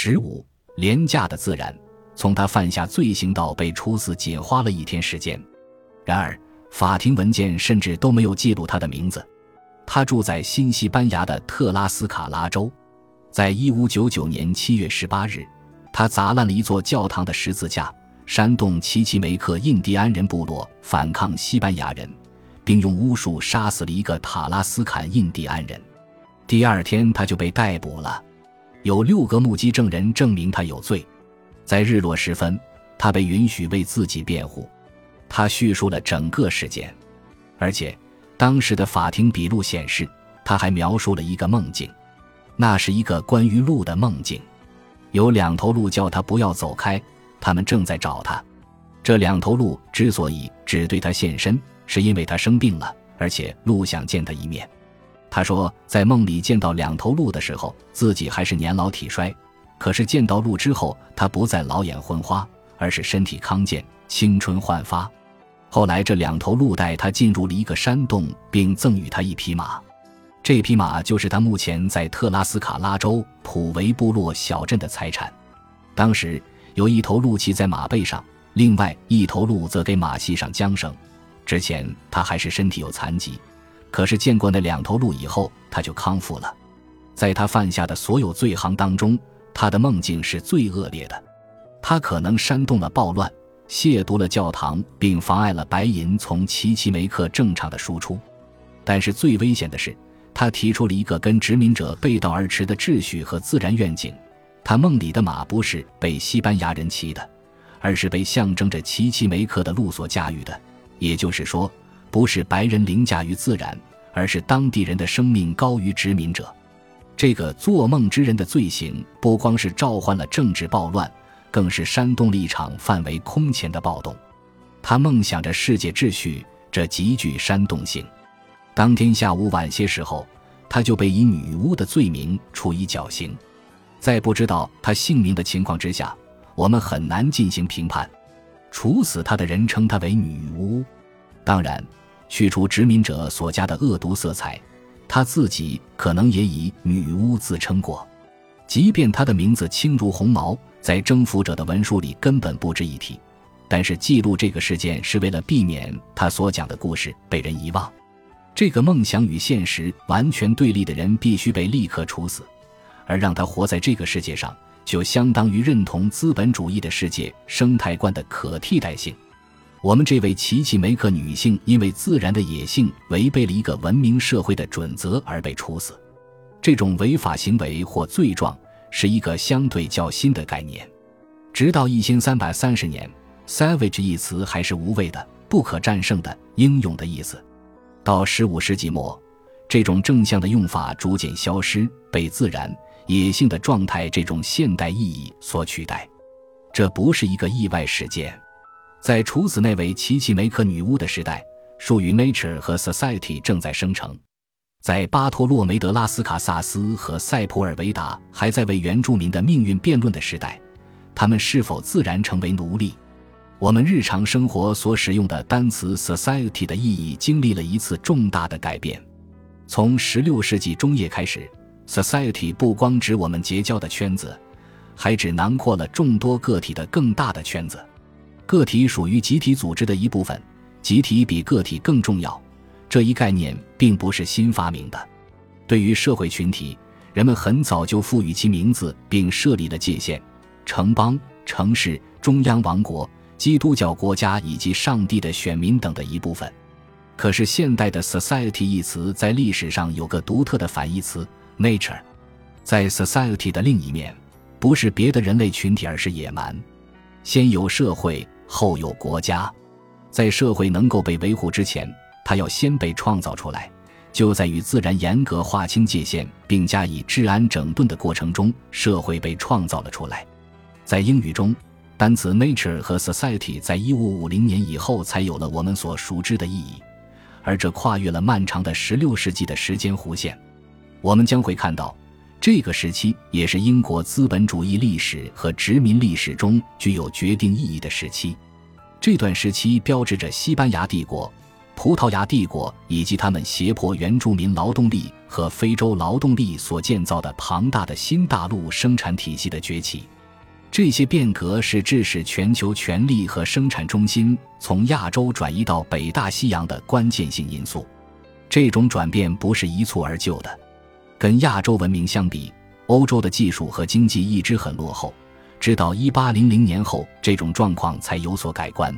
十五，廉价的自然，从他犯下罪行到被处死，仅花了一天时间。然而，法庭文件甚至都没有记录他的名字。他住在新西班牙的特拉斯卡拉州。在一五九九年七月十八日，他砸烂了一座教堂的十字架，煽动奇奇梅克印第安人部落反抗西班牙人，并用巫术杀死了一个塔拉斯坎印第安人。第二天，他就被逮捕了。有六个目击证人证明他有罪。在日落时分，他被允许为自己辩护。他叙述了整个事件，而且当时的法庭笔录显示，他还描述了一个梦境。那是一个关于鹿的梦境，有两头鹿叫他不要走开，他们正在找他。这两头鹿之所以只对他现身，是因为他生病了，而且鹿想见他一面。他说，在梦里见到两头鹿的时候，自己还是年老体衰；可是见到鹿之后，他不再老眼昏花，而是身体康健、青春焕发。后来，这两头鹿带他进入了一个山洞，并赠予他一匹马。这匹马就是他目前在特拉斯卡拉州普维部落小镇的财产。当时有一头鹿骑在马背上，另外一头鹿则给马系上缰绳。之前他还是身体有残疾。可是见过那两头鹿以后，他就康复了。在他犯下的所有罪行当中，他的梦境是最恶劣的。他可能煽动了暴乱，亵渎了教堂，并妨碍了白银从奇奇梅克正常的输出。但是最危险的是，他提出了一个跟殖民者背道而驰的秩序和自然愿景。他梦里的马不是被西班牙人骑的，而是被象征着奇奇梅克的鹿所驾驭的。也就是说。不是白人凌驾于自然，而是当地人的生命高于殖民者。这个做梦之人的罪行，不光是召唤了政治暴乱，更是煽动了一场范围空前的暴动。他梦想着世界秩序，这极具煽动性。当天下午晚些时候，他就被以女巫的罪名处以绞刑。在不知道他姓名的情况之下，我们很难进行评判。处死他的人称他为女巫，当然。去除殖民者所加的恶毒色彩，他自己可能也以女巫自称过。即便他的名字轻如鸿毛，在征服者的文书里根本不值一提。但是记录这个事件是为了避免他所讲的故事被人遗忘。这个梦想与现实完全对立的人必须被立刻处死，而让他活在这个世界上，就相当于认同资本主义的世界生态观的可替代性。我们这位奇奇梅克女性因为自然的野性违背了一个文明社会的准则而被处死，这种违法行为或罪状是一个相对较新的概念。直到一千三百三十年，“savage” 一词还是无畏的、不可战胜的、英勇的意思。到十五世纪末，这种正向的用法逐渐消失，被自然、野性的状态这种现代意义所取代。这不是一个意外事件。在处死那位奇奇梅克女巫的时代，术语 “nature” 和 “society” 正在生成。在巴托洛梅德拉斯卡萨斯和塞普尔维达还在为原住民的命运辩论的时代，他们是否自然成为奴隶？我们日常生活所使用的单词 “society” 的意义经历了一次重大的改变。从16世纪中叶开始，“society” 不光指我们结交的圈子，还指囊括了众多个体的更大的圈子。个体属于集体组织的一部分，集体比个体更重要。这一概念并不是新发明的。对于社会群体，人们很早就赋予其名字，并设立了界限：城邦、城市、中央王国、基督教国家以及上帝的选民等的一部分。可是，现代的 “society” 一词在历史上有个独特的反义词 “nature”。在 “society” 的另一面，不是别的人类群体，而是野蛮。先有社会。后有国家，在社会能够被维护之前，它要先被创造出来。就在与自然严格划清界限并加以治安整顿的过程中，社会被创造了出来。在英语中，单词 nature 和 society 在一五五零年以后才有了我们所熟知的意义，而这跨越了漫长的十六世纪的时间弧线。我们将会看到。这个时期也是英国资本主义历史和殖民历史中具有决定意义的时期。这段时期标志着西班牙帝国、葡萄牙帝国以及他们胁迫原住民劳动力和非洲劳动力所建造的庞大的新大陆生产体系的崛起，这些变革是致使全球权力和生产中心从亚洲转移到北大西洋的关键性因素。这种转变不是一蹴而就的，跟亚洲文明相比，欧洲的技术和经济一直很落后，直到一八零零年后，这种状况才有所改观。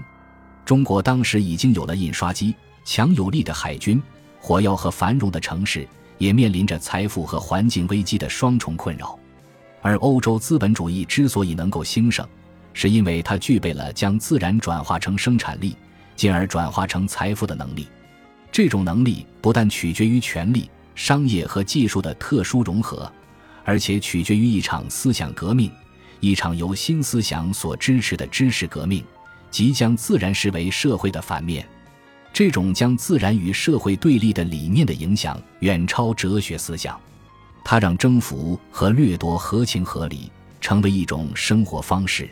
中国当时已经有了印刷机。强有力的海军、火药和繁荣的城市，也面临着财富和环境危机的双重困扰。而欧洲资本主义之所以能够兴盛，是因为它具备了将自然转化成生产力，进而转化成财富的能力。这种能力不但取决于权力、商业和技术的特殊融合，而且取决于一场思想革命，一场由新思想所支持的知识革命，即将自然视为社会的反面。这种将自然与社会对立的理念的影响远超哲学思想，它让征服和掠夺合情合理，成为一种生活方式。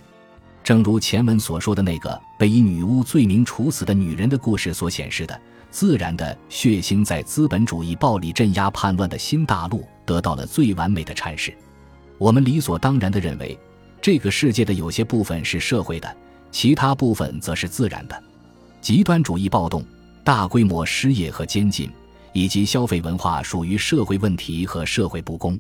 正如前文所说的那个被以女巫罪名处死的女人的故事所显示的，自然的血腥在资本主义暴力镇压叛乱的新大陆得到了最完美的阐释。我们理所当然地认为，这个世界的有些部分是社会的，其他部分则是自然的。极端主义暴动、大规模失业和监禁，以及消费文化属于社会问题和社会不公；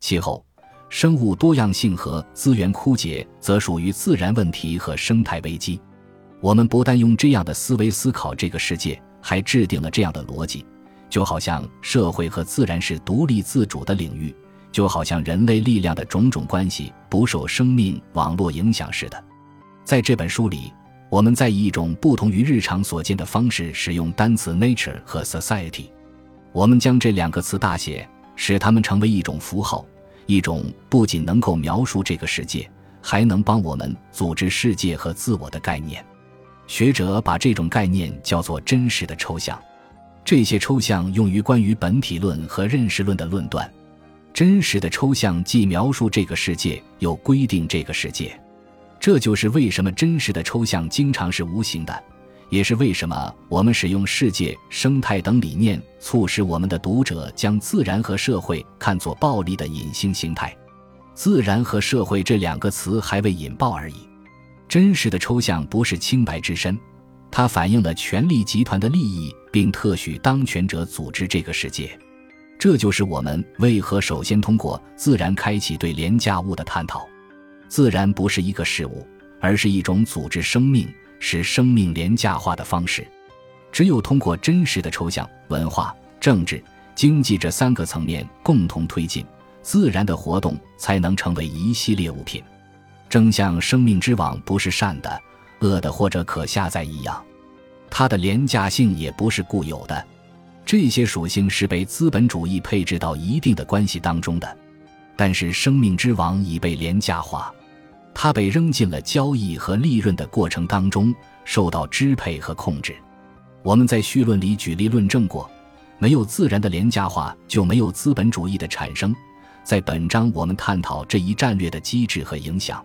气候、生物多样性和资源枯竭则属于自然问题和生态危机。我们不但用这样的思维思考这个世界，还制定了这样的逻辑，就好像社会和自然是独立自主的领域，就好像人类力量的种种关系不受生命网络影响似的。在这本书里。我们在以一种不同于日常所见的方式使用单词 nature 和 society，我们将这两个词大写，使它们成为一种符号，一种不仅能够描述这个世界，还能帮我们组织世界和自我的概念。学者把这种概念叫做真实的抽象。这些抽象用于关于本体论和认识论的论断。真实的抽象既描述这个世界，又规定这个世界。这就是为什么真实的抽象经常是无形的，也是为什么我们使用世界、生态等理念，促使我们的读者将自然和社会看作暴力的隐性形态。自然和社会这两个词还未引爆而已。真实的抽象不是清白之身，它反映了权力集团的利益，并特许当权者组织这个世界。这就是我们为何首先通过自然开启对廉价物的探讨。自然不是一个事物，而是一种组织生命、使生命廉价化的方式。只有通过真实的抽象、文化、政治、经济这三个层面共同推进，自然的活动才能成为一系列物品。正像生命之网不是善的、恶的或者可下载一样，它的廉价性也不是固有的。这些属性是被资本主义配置到一定的关系当中的。但是，生命之王已被廉价化，它被扔进了交易和利润的过程当中，受到支配和控制。我们在绪论里举例论证过，没有自然的廉价化，就没有资本主义的产生。在本章，我们探讨这一战略的机制和影响。